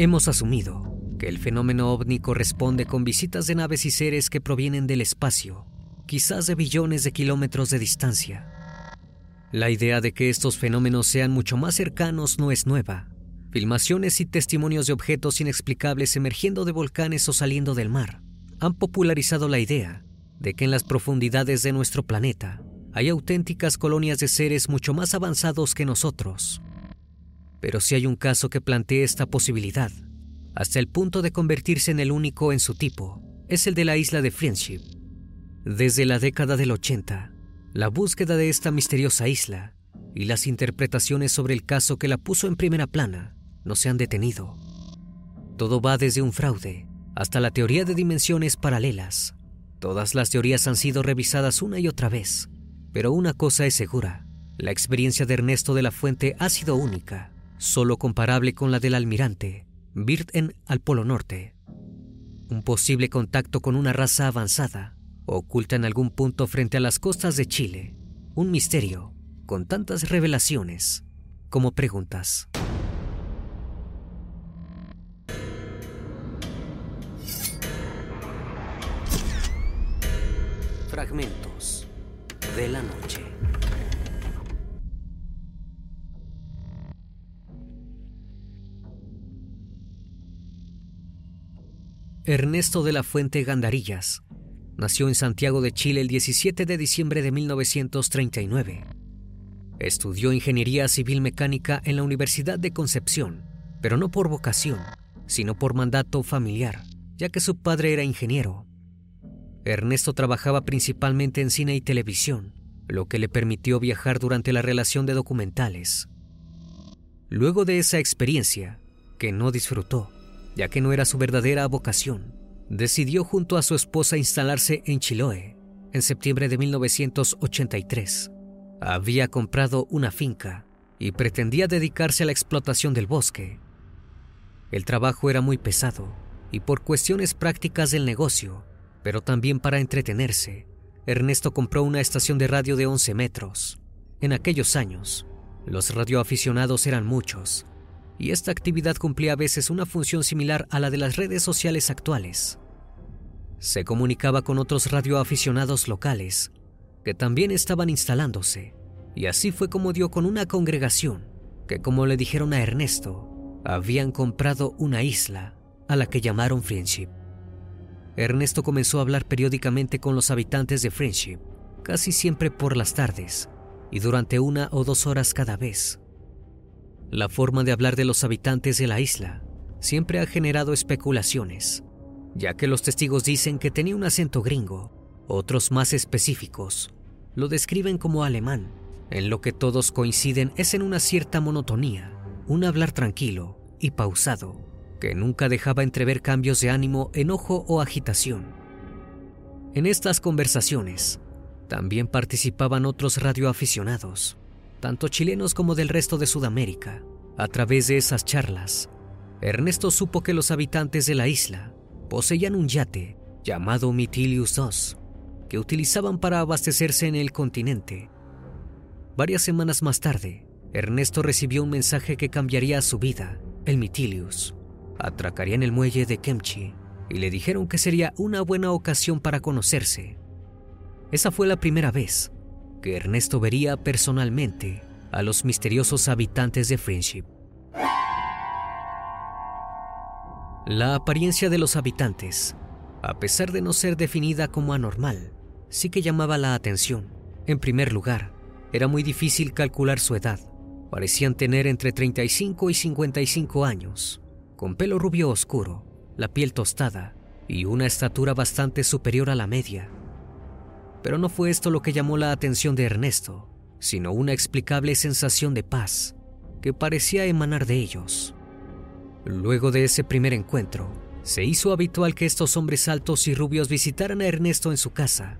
Hemos asumido que el fenómeno ovni corresponde con visitas de naves y seres que provienen del espacio, quizás de billones de kilómetros de distancia. La idea de que estos fenómenos sean mucho más cercanos no es nueva. Filmaciones y testimonios de objetos inexplicables emergiendo de volcanes o saliendo del mar han popularizado la idea de que en las profundidades de nuestro planeta hay auténticas colonias de seres mucho más avanzados que nosotros. Pero si hay un caso que plantee esta posibilidad, hasta el punto de convertirse en el único en su tipo, es el de la isla de Friendship. Desde la década del 80, la búsqueda de esta misteriosa isla y las interpretaciones sobre el caso que la puso en primera plana no se han detenido. Todo va desde un fraude hasta la teoría de dimensiones paralelas. Todas las teorías han sido revisadas una y otra vez, pero una cosa es segura, la experiencia de Ernesto de la Fuente ha sido única, solo comparable con la del almirante, Birten al Polo Norte. Un posible contacto con una raza avanzada, oculta en algún punto frente a las costas de Chile. Un misterio, con tantas revelaciones como preguntas. Fragmentos de la noche. Ernesto de la Fuente Gandarillas nació en Santiago de Chile el 17 de diciembre de 1939. Estudió ingeniería civil mecánica en la Universidad de Concepción, pero no por vocación, sino por mandato familiar, ya que su padre era ingeniero. Ernesto trabajaba principalmente en cine y televisión, lo que le permitió viajar durante la relación de documentales. Luego de esa experiencia, que no disfrutó, ya que no era su verdadera vocación, decidió junto a su esposa instalarse en Chiloé en septiembre de 1983. Había comprado una finca y pretendía dedicarse a la explotación del bosque. El trabajo era muy pesado y por cuestiones prácticas del negocio, pero también para entretenerse, Ernesto compró una estación de radio de 11 metros. En aquellos años, los radioaficionados eran muchos y esta actividad cumplía a veces una función similar a la de las redes sociales actuales. Se comunicaba con otros radioaficionados locales que también estaban instalándose, y así fue como dio con una congregación que, como le dijeron a Ernesto, habían comprado una isla a la que llamaron Friendship. Ernesto comenzó a hablar periódicamente con los habitantes de Friendship, casi siempre por las tardes y durante una o dos horas cada vez. La forma de hablar de los habitantes de la isla siempre ha generado especulaciones, ya que los testigos dicen que tenía un acento gringo, otros más específicos lo describen como alemán, en lo que todos coinciden es en una cierta monotonía, un hablar tranquilo y pausado, que nunca dejaba entrever cambios de ánimo, enojo o agitación. En estas conversaciones también participaban otros radioaficionados, tanto chilenos como del resto de Sudamérica. A través de esas charlas, Ernesto supo que los habitantes de la isla poseían un yate llamado Mitilius II, que utilizaban para abastecerse en el continente. Varias semanas más tarde, Ernesto recibió un mensaje que cambiaría su vida, el Mitilius. Atracaría en el muelle de Kemchi y le dijeron que sería una buena ocasión para conocerse. Esa fue la primera vez que Ernesto vería personalmente a los misteriosos habitantes de Friendship. La apariencia de los habitantes, a pesar de no ser definida como anormal, sí que llamaba la atención. En primer lugar, era muy difícil calcular su edad. Parecían tener entre 35 y 55 años, con pelo rubio oscuro, la piel tostada y una estatura bastante superior a la media. Pero no fue esto lo que llamó la atención de Ernesto, sino una explicable sensación de paz que parecía emanar de ellos. Luego de ese primer encuentro, se hizo habitual que estos hombres altos y rubios visitaran a Ernesto en su casa.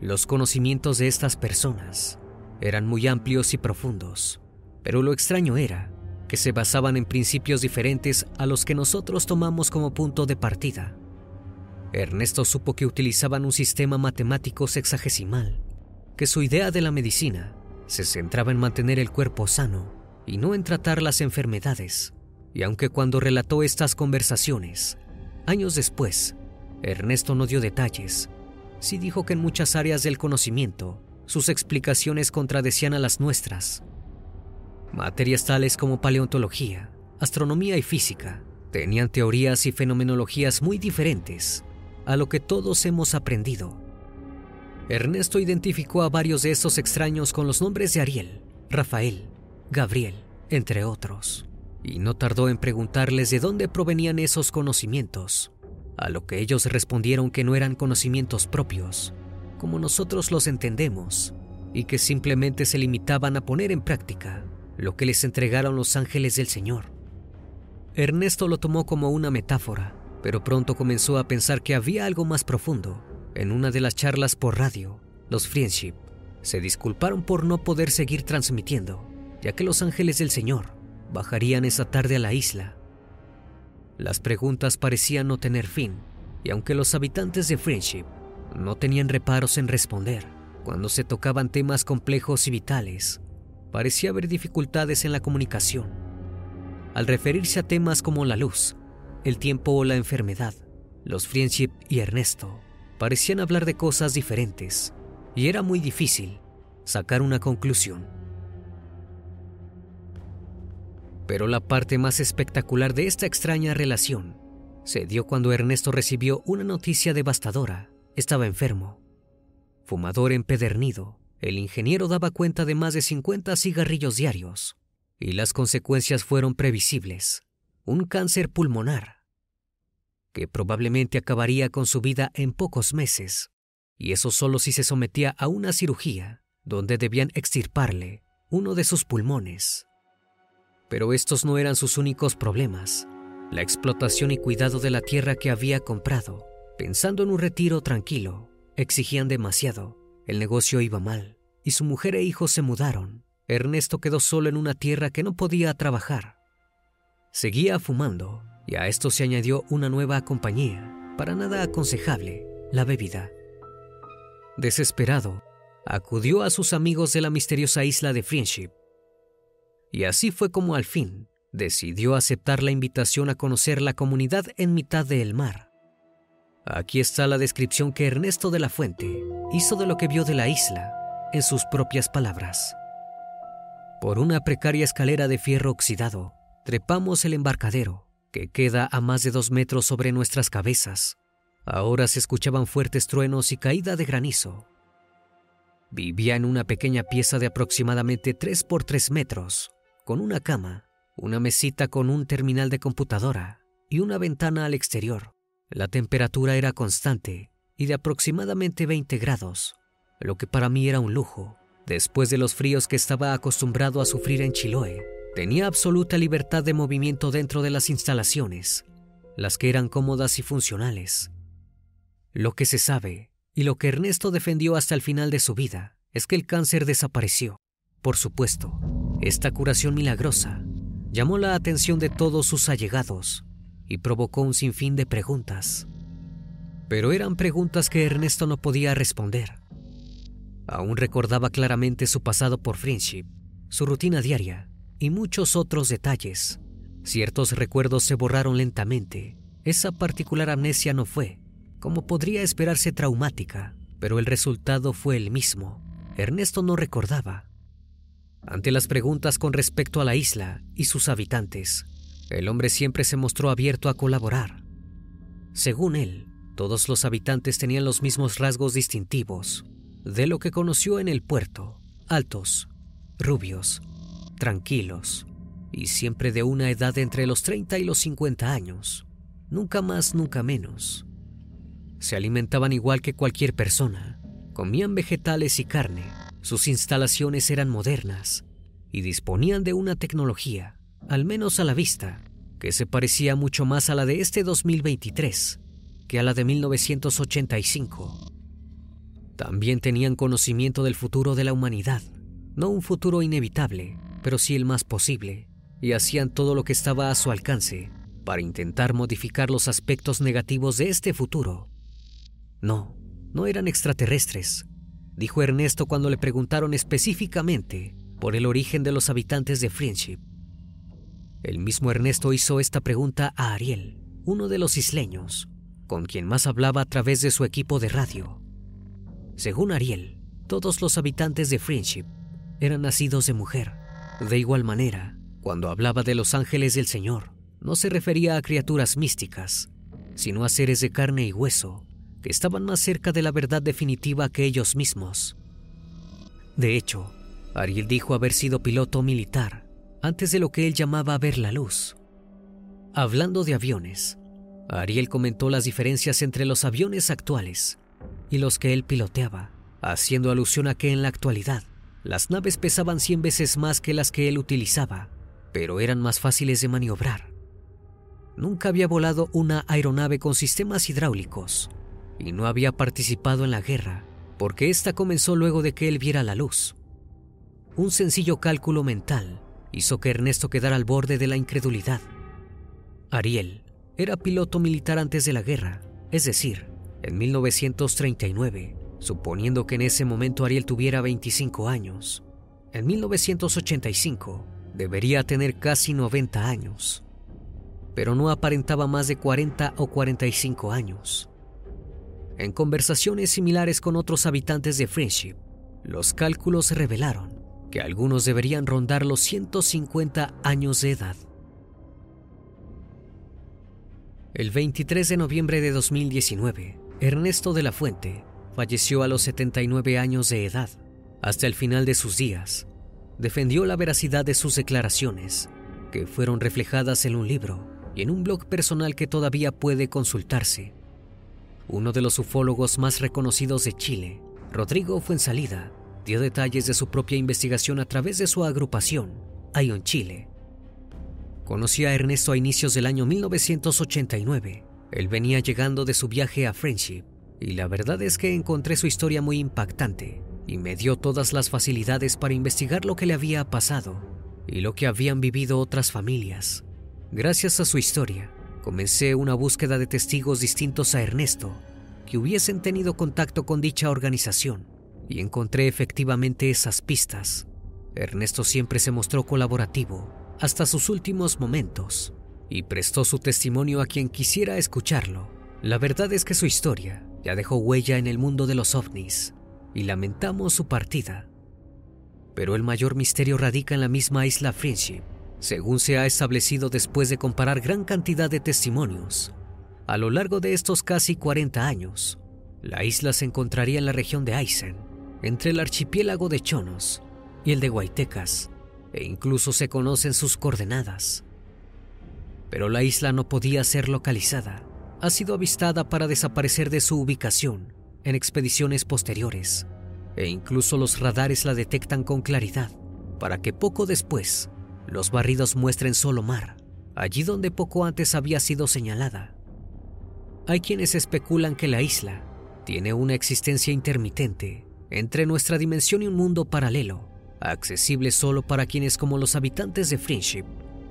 Los conocimientos de estas personas eran muy amplios y profundos, pero lo extraño era que se basaban en principios diferentes a los que nosotros tomamos como punto de partida. Ernesto supo que utilizaban un sistema matemático sexagesimal, que su idea de la medicina se centraba en mantener el cuerpo sano y no en tratar las enfermedades. Y aunque cuando relató estas conversaciones, años después, Ernesto no dio detalles, sí dijo que en muchas áreas del conocimiento sus explicaciones contradecían a las nuestras. Materias tales como paleontología, astronomía y física tenían teorías y fenomenologías muy diferentes a lo que todos hemos aprendido. Ernesto identificó a varios de esos extraños con los nombres de Ariel, Rafael, Gabriel, entre otros, y no tardó en preguntarles de dónde provenían esos conocimientos, a lo que ellos respondieron que no eran conocimientos propios, como nosotros los entendemos, y que simplemente se limitaban a poner en práctica lo que les entregaron los ángeles del Señor. Ernesto lo tomó como una metáfora, pero pronto comenzó a pensar que había algo más profundo. En una de las charlas por radio, los Friendship se disculparon por no poder seguir transmitiendo, ya que los ángeles del Señor bajarían esa tarde a la isla. Las preguntas parecían no tener fin, y aunque los habitantes de Friendship no tenían reparos en responder, cuando se tocaban temas complejos y vitales, parecía haber dificultades en la comunicación. Al referirse a temas como la luz, el tiempo o la enfermedad, los Friendship y Ernesto parecían hablar de cosas diferentes y era muy difícil sacar una conclusión. Pero la parte más espectacular de esta extraña relación se dio cuando Ernesto recibió una noticia devastadora. Estaba enfermo. Fumador empedernido, el ingeniero daba cuenta de más de 50 cigarrillos diarios, y las consecuencias fueron previsibles. Un cáncer pulmonar, que probablemente acabaría con su vida en pocos meses, y eso solo si se sometía a una cirugía donde debían extirparle uno de sus pulmones. Pero estos no eran sus únicos problemas. La explotación y cuidado de la tierra que había comprado, pensando en un retiro tranquilo, exigían demasiado. El negocio iba mal y su mujer e hijos se mudaron. Ernesto quedó solo en una tierra que no podía trabajar. Seguía fumando y a esto se añadió una nueva compañía, para nada aconsejable, la bebida. Desesperado, acudió a sus amigos de la misteriosa isla de Friendship. Y así fue como al fin decidió aceptar la invitación a conocer la comunidad en mitad del mar. Aquí está la descripción que Ernesto de la Fuente hizo de lo que vio de la isla en sus propias palabras. Por una precaria escalera de fierro oxidado, trepamos el embarcadero, que queda a más de dos metros sobre nuestras cabezas. Ahora se escuchaban fuertes truenos y caída de granizo. Vivía en una pequeña pieza de aproximadamente 3 por 3 metros, con una cama, una mesita con un terminal de computadora y una ventana al exterior. La temperatura era constante y de aproximadamente 20 grados, lo que para mí era un lujo, después de los fríos que estaba acostumbrado a sufrir en Chiloé. Tenía absoluta libertad de movimiento dentro de las instalaciones, las que eran cómodas y funcionales. Lo que se sabe, y lo que Ernesto defendió hasta el final de su vida, es que el cáncer desapareció. Por supuesto, esta curación milagrosa llamó la atención de todos sus allegados y provocó un sinfín de preguntas. Pero eran preguntas que Ernesto no podía responder. Aún recordaba claramente su pasado por Friendship, su rutina diaria y muchos otros detalles. Ciertos recuerdos se borraron lentamente. Esa particular amnesia no fue, como podría esperarse, traumática, pero el resultado fue el mismo. Ernesto no recordaba. Ante las preguntas con respecto a la isla y sus habitantes, el hombre siempre se mostró abierto a colaborar. Según él, todos los habitantes tenían los mismos rasgos distintivos de lo que conoció en el puerto, altos, rubios, tranquilos y siempre de una edad entre los 30 y los 50 años, nunca más, nunca menos. Se alimentaban igual que cualquier persona, comían vegetales y carne, sus instalaciones eran modernas y disponían de una tecnología, al menos a la vista, que se parecía mucho más a la de este 2023 que a la de 1985. También tenían conocimiento del futuro de la humanidad, no un futuro inevitable, pero sí el más posible, y hacían todo lo que estaba a su alcance para intentar modificar los aspectos negativos de este futuro. No, no eran extraterrestres, dijo Ernesto cuando le preguntaron específicamente por el origen de los habitantes de Friendship. el mismo Ernesto hizo esta pregunta a Ariel, uno de los isleños, con quien más hablaba a través de su equipo de radio. Según Ariel, todos los habitantes de Friendship eran nacidos de mujer. De igual manera, cuando hablaba de los ángeles del Señor, no se refería a criaturas místicas, sino a seres de carne y hueso que estaban más cerca de la verdad definitiva que ellos mismos. De hecho, Ariel dijo haber sido piloto militar antes de lo que él llamaba ver la luz. Hablando de aviones, Ariel comentó las diferencias entre los aviones actuales y los que él piloteaba, haciendo alusión a que en la actualidad las naves pesaban 100 veces más que las que él utilizaba, pero eran más fáciles de maniobrar. Nunca había volado una aeronave con sistemas hidráulicos y no había participado en la guerra porque esta comenzó luego de que él viera la luz. Un sencillo cálculo mental hizo que Ernesto quedara al borde de la incredulidad. Ariel era piloto militar antes de la guerra, es decir, en 1939, suponiendo que en ese momento Ariel tuviera 25 años. En 1985 debería tener casi 90 años, pero no aparentaba más de 40 o 45 años. En conversaciones similares con otros habitantes de Friendship, los cálculos revelaron que algunos deberían rondar los 150 años de edad. El 23 de noviembre de 2019, Ernesto de la Fuente falleció a los 79 años de edad. Hasta el final de sus días, defendió la veracidad de sus declaraciones, que fueron reflejadas en un libro y en un blog personal que todavía puede consultarse. Uno de los ufólogos más reconocidos de Chile, Rodrigo Fuensalida, dio detalles de su propia investigación a través de su agrupación, Ion Chile. Conocí a Ernesto a inicios del año 1989. Él venía llegando de su viaje a Friendship y la verdad es que encontré su historia muy impactante y me dio todas las facilidades para investigar lo que le había pasado y lo que habían vivido otras familias. Gracias a su historia, comencé una búsqueda de testigos distintos a Ernesto que hubiesen tenido contacto con dicha organización y encontré efectivamente esas pistas. Ernesto siempre se mostró colaborativo hasta sus últimos momentos y prestó su testimonio a quien quisiera escucharlo. La verdad es que su historia ya dejó huella en el mundo de los ovnis y lamentamos su partida. Pero el mayor misterio radica en la misma isla Friendship según se ha establecido después de comparar gran cantidad de testimonios. A lo largo de estos casi 40 años, la isla se encontraría en la región de Aysén, entre el archipiélago de Chonos y el de Guaitecas, e incluso se conocen sus coordenadas. Pero la isla no podía ser localizada. Ha sido avistada para desaparecer de su ubicación en expediciones posteriores, e incluso los radares la detectan con claridad, para que poco después los barridos muestren solo mar, allí donde poco antes había sido señalada. Hay quienes especulan que la isla tiene una existencia intermitente entre nuestra dimensión y un mundo paralelo, accesible solo para quienes como los habitantes de Friendship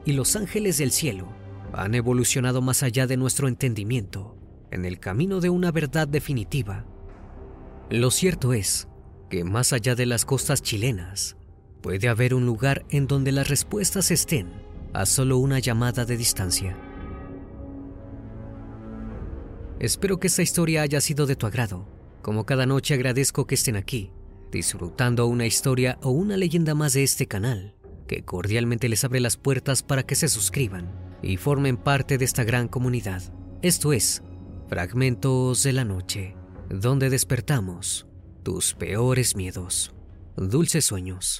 y los ángeles del cielo han evolucionado más allá de nuestro entendimiento en el camino de una verdad definitiva. Lo cierto es que más allá de las costas chilenas, puede haber un lugar en donde las respuestas estén a solo una llamada de distancia. Espero que esta historia haya sido de tu agrado. Como cada noche agradezco que estén aquí, disfrutando una historia o una leyenda más de este canal, que cordialmente les abre las puertas para que se suscriban y formen parte de esta gran comunidad. Esto es Fragmentos de la Noche, donde despertamos tus peores miedos. Dulces sueños.